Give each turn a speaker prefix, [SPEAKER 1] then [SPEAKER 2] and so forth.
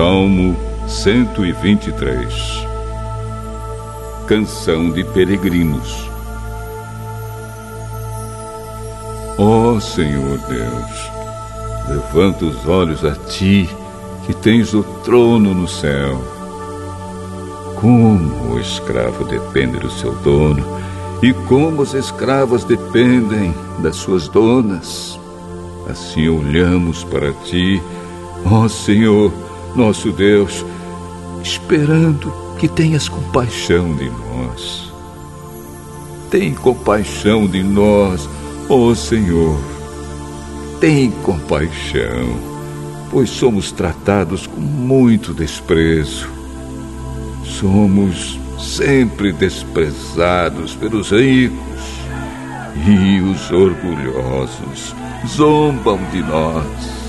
[SPEAKER 1] Salmo 123 Canção de Peregrinos Ó oh, Senhor Deus, levanta os olhos a ti, que tens o trono no céu. Como o escravo depende do seu dono, e como as escravas dependem das suas donas. Assim olhamos para ti, ó Senhor, nosso Deus, esperando que tenhas compaixão de nós. Tem compaixão de nós, ó Senhor. Tem compaixão, pois somos tratados com muito desprezo. Somos sempre desprezados pelos ricos e os orgulhosos zombam de nós.